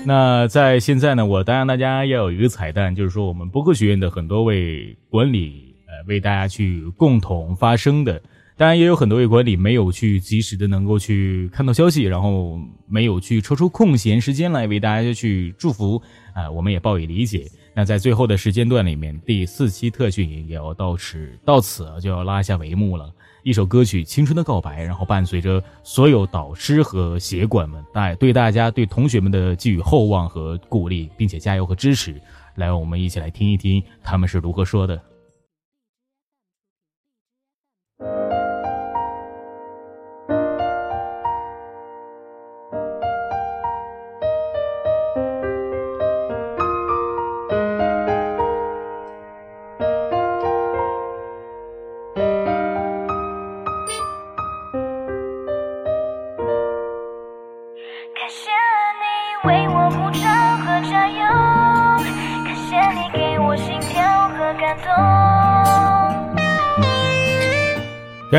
那在现在呢，我当然大家要有一个彩蛋，就是说我们播客学院的很多位管理，呃，为大家去共同发声的。当然也有很多位管理没有去及时的能够去看到消息，然后没有去抽出空闲时间来为大家去祝福，啊，我们也报以理解。那在最后的时间段里面，第四期特训营也要到此到此就要拉下帷幕了。一首歌曲《青春的告白》，然后伴随着所有导师和协管们带对大家、对同学们的寄予厚望和鼓励，并且加油和支持，来，我们一起来听一听他们是如何说的。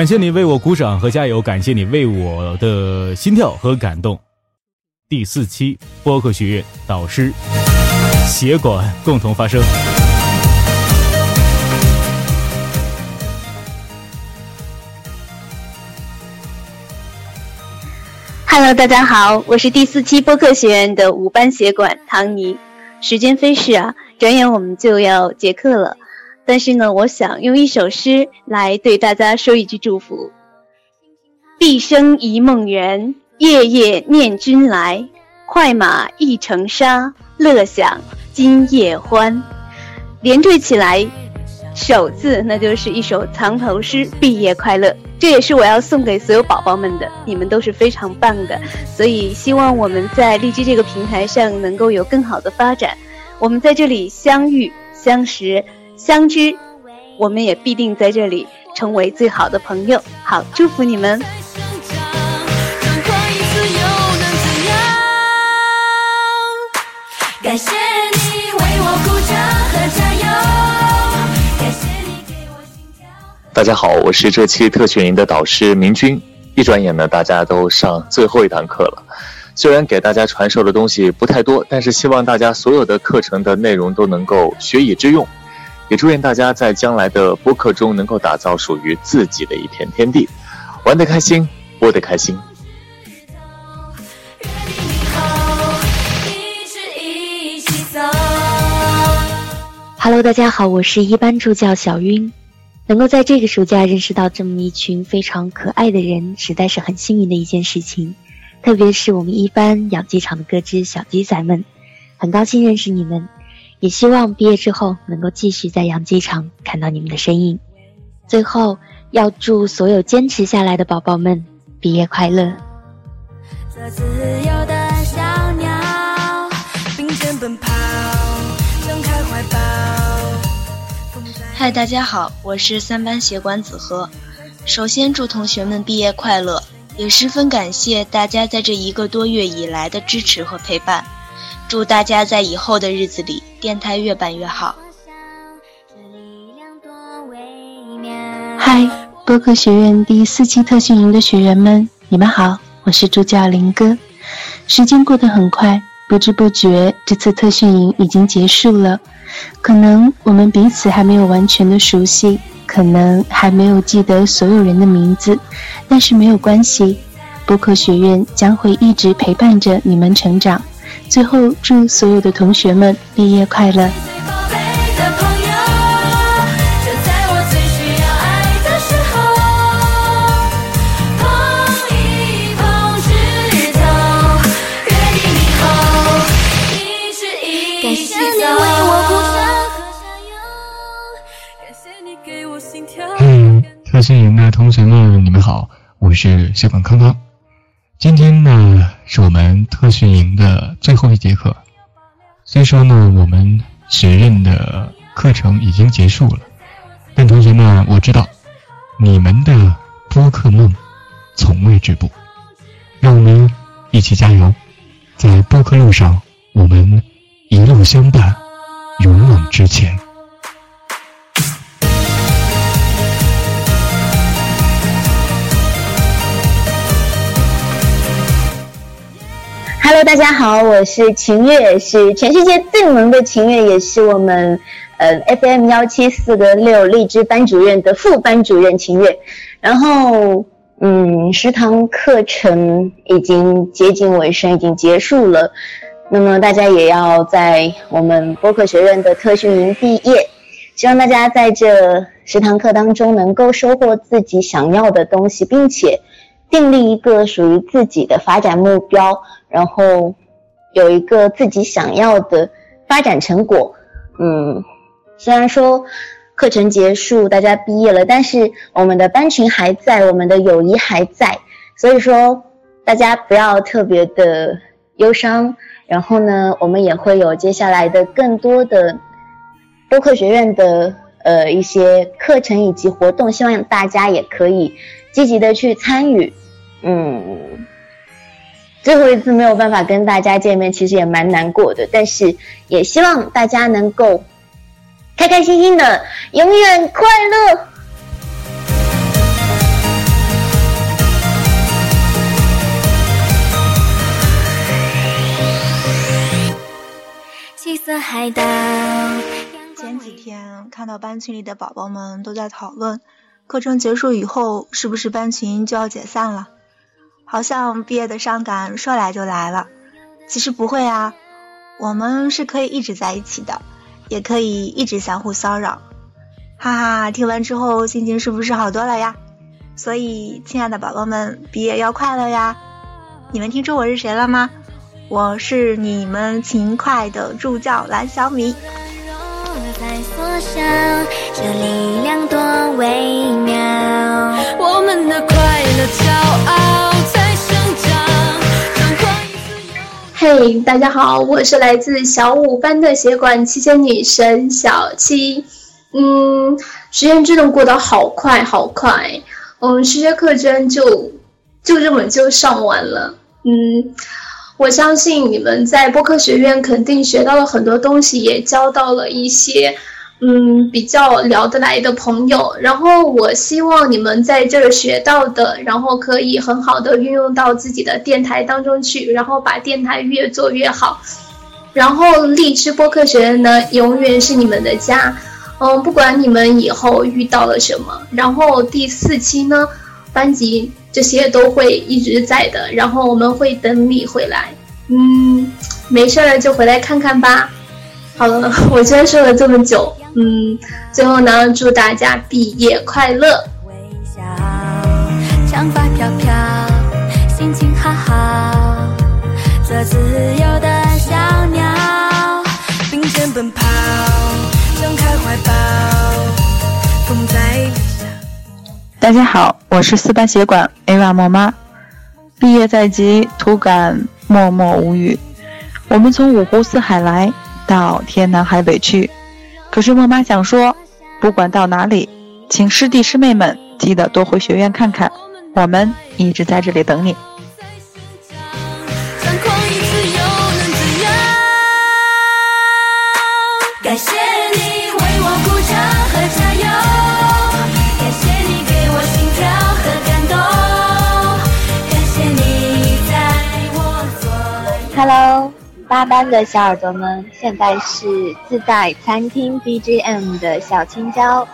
感谢你为我鼓掌和加油，感谢你为我的心跳和感动。第四期播客学院导师协管共同发声。Hello，大家好，我是第四期播客学院的五班协管唐尼。时间飞逝啊，转眼我们就要结课了。但是呢，我想用一首诗来对大家说一句祝福：毕生一梦圆，夜夜念君来。快马一程沙，乐享今夜欢。连缀起来，首字那就是一首藏头诗。毕业快乐，这也是我要送给所有宝宝们的。你们都是非常棒的，所以希望我们在荔枝这个平台上能够有更好的发展。我们在这里相遇相识。相知，我们也必定在这里成为最好的朋友。好，祝福你们！感谢你为我鼓掌和加油，大家好，我是这期特训营的导师明君。一转眼呢，大家都上最后一堂课了。虽然给大家传授的东西不太多，但是希望大家所有的课程的内容都能够学以致用。也祝愿大家在将来的播客中能够打造属于自己的一片天地，玩得开心，播得开心。Hello，大家好，我是一班助教小晕，能够在这个暑假认识到这么一群非常可爱的人，实在是很幸运的一件事情。特别是我们一班养鸡场的各只小鸡仔们，很高兴认识你们。也希望毕业之后能够继续在养鸡场看到你们的身影。最后，要祝所有坚持下来的宝宝们毕业快乐。嗨，大家好，我是三班协管子和。首先祝同学们毕业快乐，也十分感谢大家在这一个多月以来的支持和陪伴。祝大家在以后的日子里，电台越办越好。嗨，播客学院第四期特训营的学员们，你们好，我是助教林哥。时间过得很快，不知不觉这次特训营已经结束了。可能我们彼此还没有完全的熟悉，可能还没有记得所有人的名字，但是没有关系，播客学院将会一直陪伴着你们成长。最后，祝所有的同学们毕业快乐！嘿，特训营的同学们，你们好，我是小管康康。今天呢，是我们特训营的最后一节课。虽说呢，我们学院的课程已经结束了，但同学们，我知道你们的播客梦从未止步。让我们一起加油，在播客路上，我们一路相伴，勇往直前。大家好，我是秦月，是全世界最萌的秦月，也是我们呃 FM 幺七四个六荔枝班主任的副班主任秦月。然后，嗯，十堂课程已经接近尾声，已经结束了。那么大家也要在我们播客学院的特训营毕业，希望大家在这十堂课当中能够收获自己想要的东西，并且。订立一个属于自己的发展目标，然后有一个自己想要的发展成果。嗯，虽然说课程结束，大家毕业了，但是我们的班群还在，我们的友谊还在。所以说，大家不要特别的忧伤。然后呢，我们也会有接下来的更多的播客学院的呃一些课程以及活动，希望大家也可以积极的去参与。嗯，最后一次没有办法跟大家见面，其实也蛮难过的。但是也希望大家能够开开心心的，永远快乐。七色海岛。前几天看到班群里的宝宝们都在讨论，课程结束以后是不是班群就要解散了？好像毕业的伤感说来就来了，其实不会啊，我们是可以一直在一起的，也可以一直相互骚扰，哈哈！听完之后心情是不是好多了呀？所以，亲爱的宝宝们，毕业要快乐呀！你们听出我是谁了吗？我是你们勤快的助教蓝小米。我们的快乐骄傲。嘿，大家好，我是来自小五班的协管七仙女神小七。嗯，时间真的过得好快好快，嗯，数学课真就就这么就上完了。嗯，我相信你们在播客学院肯定学到了很多东西，也交到了一些。嗯，比较聊得来的朋友，然后我希望你们在这儿学到的，然后可以很好的运用到自己的电台当中去，然后把电台越做越好。然后荔枝播客学院呢，永远是你们的家。嗯，不管你们以后遇到了什么，然后第四期呢，班级这些都会一直在的，然后我们会等你回来。嗯，没事儿就回来看看吧。好了，我居然说了这么久。嗯，最后呢，祝大家毕业快乐。长发飘飘，心情好好，做自由的小鸟，并肩奔跑，张开怀抱，风在大家好，我是四班协管 Ava 莫妈，毕业在即，突感默默无语。我们从五湖四海来到天南海北去。可是莫妈想说，不管到哪里，请师弟师妹们记得多回学院看看，我们一直在这里等你。八班的小耳朵们，现在是自带餐厅 BGM 的小青椒。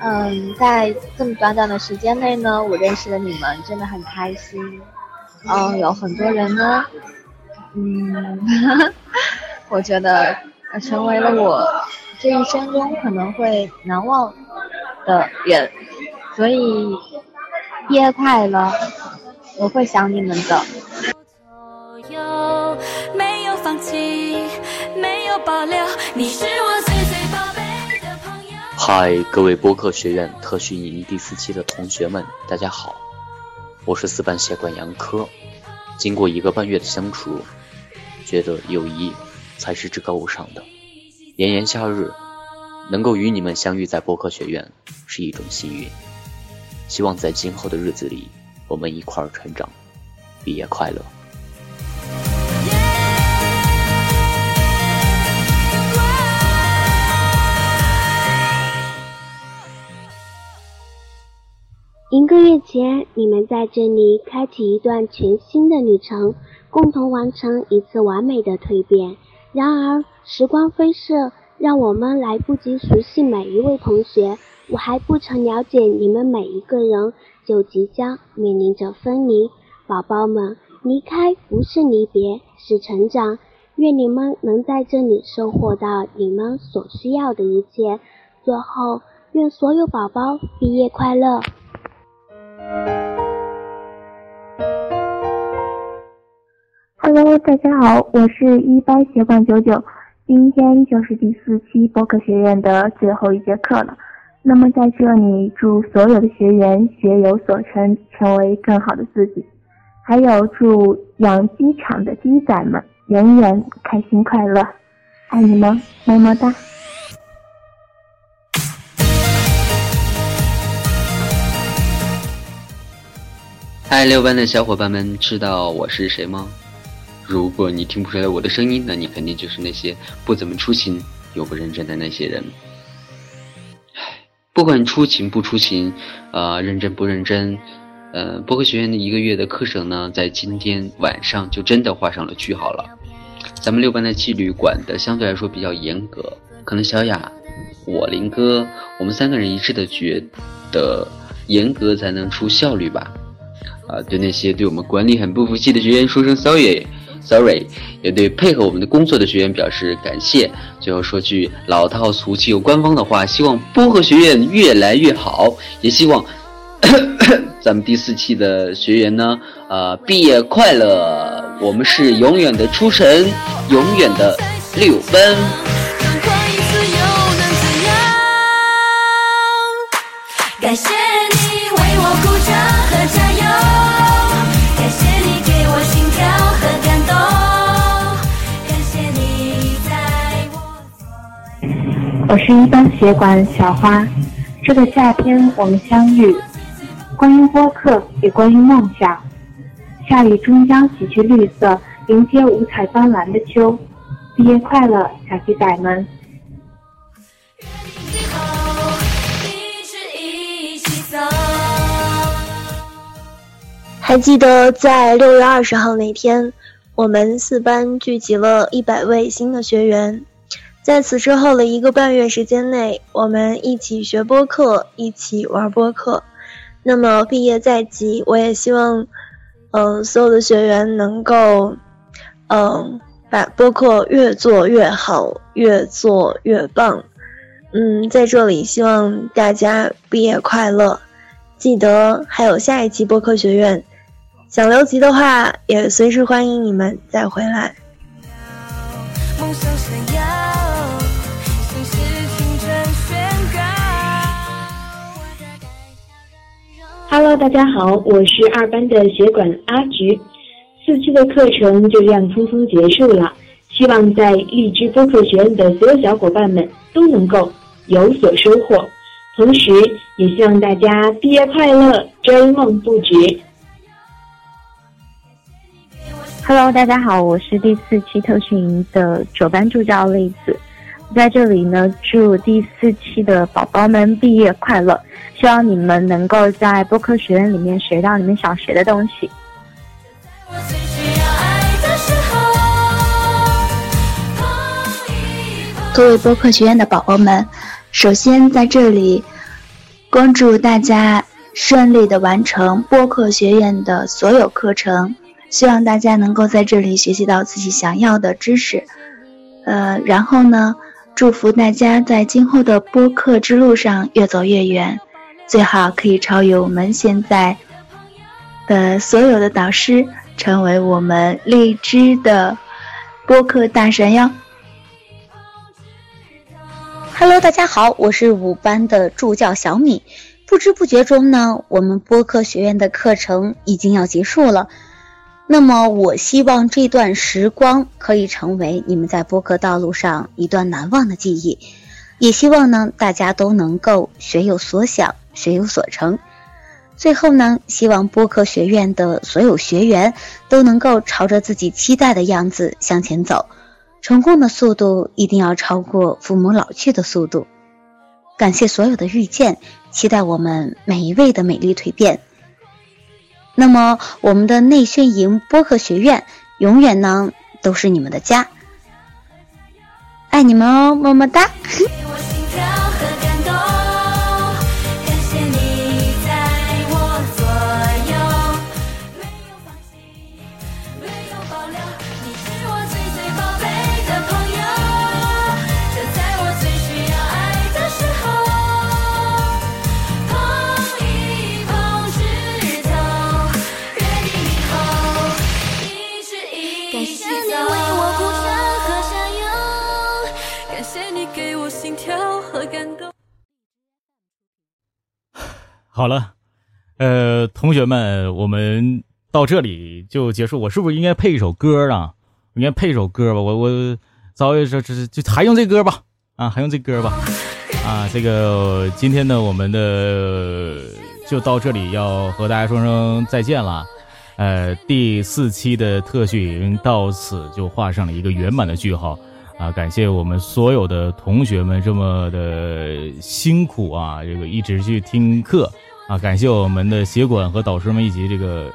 嗯，在这么短短的时间内呢，我认识了你们，真的很开心。嗯，有很多人呢，嗯，我觉得成为了我这一生中可能会难忘的人，所以毕业快乐，我会想你们的。都没有放弃，没有保留，你是我自己嗨，各位播客学院特训营第四期的同学们，大家好，我是四班协管杨科。经过一个半月的相处，觉得友谊才是至高无上的。炎炎夏日，能够与你们相遇在播客学院是一种幸运。希望在今后的日子里，我们一块儿成长。毕业快乐！前，你们在这里开启一段全新的旅程，共同完成一次完美的蜕变。然而，时光飞逝，让我们来不及熟悉每一位同学，我还不曾了解你们每一个人，就即将面临着分离。宝宝们，离开不是离别，是成长。愿你们能在这里收获到你们所需要的一切。最后，愿所有宝宝毕业快乐！Hello，大家好，我是一班协管九九，今天就是第四期播客学院的最后一节课了。那么在这里，祝所有的学员学有所成，成为更好的自己。还有祝养鸡场的鸡仔们永远开心快乐，爱你们，么么哒。嗨，六班的小伙伴们，知道我是谁吗？如果你听不出来我的声音，那你肯定就是那些不怎么出勤又不认真的那些人。唉，不管出勤不出勤，呃，认真不认真，呃，播客学院的一个月的课程呢，在今天晚上就真的画上了句号了。咱们六班的纪律管的相对来说比较严格，可能小雅、我林哥，我们三个人一致的觉得严格才能出效率吧。啊，对那些对我们管理很不服气的学员说声 sorry，sorry，也对配合我们的工作的学员表示感谢。最后说句老套俗气又官方的话，希望播客学院越来越好，也希望 咱们第四期的学员呢，呃，毕业快乐！我们是永远的初晨，永远的六分。我是一班协管小花，这个夏天我们相遇，关于播客，也关于梦想。夏雨终将洗去绿色，迎接五彩斑斓的秋。毕业快乐，小鸡仔们！还记得在六月二十号那天，我们四班聚集了一百位新的学员。在此之后的一个半月时间内，我们一起学播客，一起玩播客。那么毕业在即，我也希望，嗯，所有的学员能够，嗯，把播客越做越好，越做越棒。嗯，在这里希望大家毕业快乐。记得还有下一期播客学院，想留级的话，也随时欢迎你们再回来。梦想闪耀 Hello，大家好，我是二班的学管阿菊。四期的课程就这样匆匆结束了，希望在荔枝播客学院的所有小伙伴们都能够有所收获，同时也希望大家毕业快乐，追梦不止。Hello，大家好，我是第四期特训营的九班助教栗子。在这里呢，祝第四期的宝宝们毕业快乐！希望你们能够在播客学院里面学到你们想学的东西。各位播客学院的宝宝们，首先在这里恭祝大家顺利的完成播客学院的所有课程，希望大家能够在这里学习到自己想要的知识。呃，然后呢？祝福大家在今后的播客之路上越走越远，最好可以超越我们现在的所有的导师，成为我们荔枝的播客大神哟。Hello，大家好，我是五班的助教小米。不知不觉中呢，我们播客学院的课程已经要结束了。那么，我希望这段时光可以成为你们在播客道路上一段难忘的记忆。也希望呢，大家都能够学有所想，学有所成。最后呢，希望播客学院的所有学员都能够朝着自己期待的样子向前走。成功的速度一定要超过父母老去的速度。感谢所有的遇见，期待我们每一位的美丽蜕变。那么，我们的内宣营播客学院永远呢都是你们的家，爱你们哦，么么哒。好了，呃，同学们，我们到这里就结束。我是不是应该配一首歌啊？应该配一首歌吧？我我早也说，这就还用这歌吧？啊，还用这歌吧？啊，这个今天呢，我们的就到这里，要和大家说声再见了。呃，第四期的特训营到此就画上了一个圆满的句号。啊，感谢我们所有的同学们这么的辛苦啊，这个一直去听课。啊，感谢我们的协管和导师们以及这个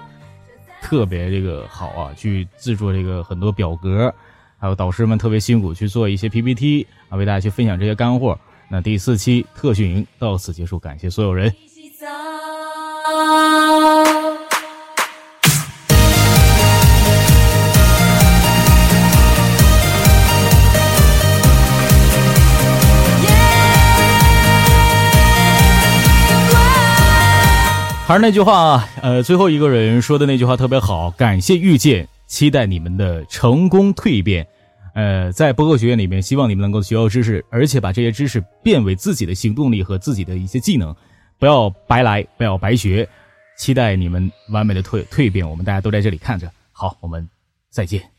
特别这个好啊，去制作这个很多表格，还有导师们特别辛苦去做一些 PPT 啊，为大家去分享这些干货。那第四期特训营到此结束，感谢所有人。还是那句话，呃，最后一个人说的那句话特别好，感谢遇见，期待你们的成功蜕变。呃，在播客学院里面，希望你们能够学到知识，而且把这些知识变为自己的行动力和自己的一些技能，不要白来，不要白学。期待你们完美的蜕蜕变，我们大家都在这里看着。好，我们再见。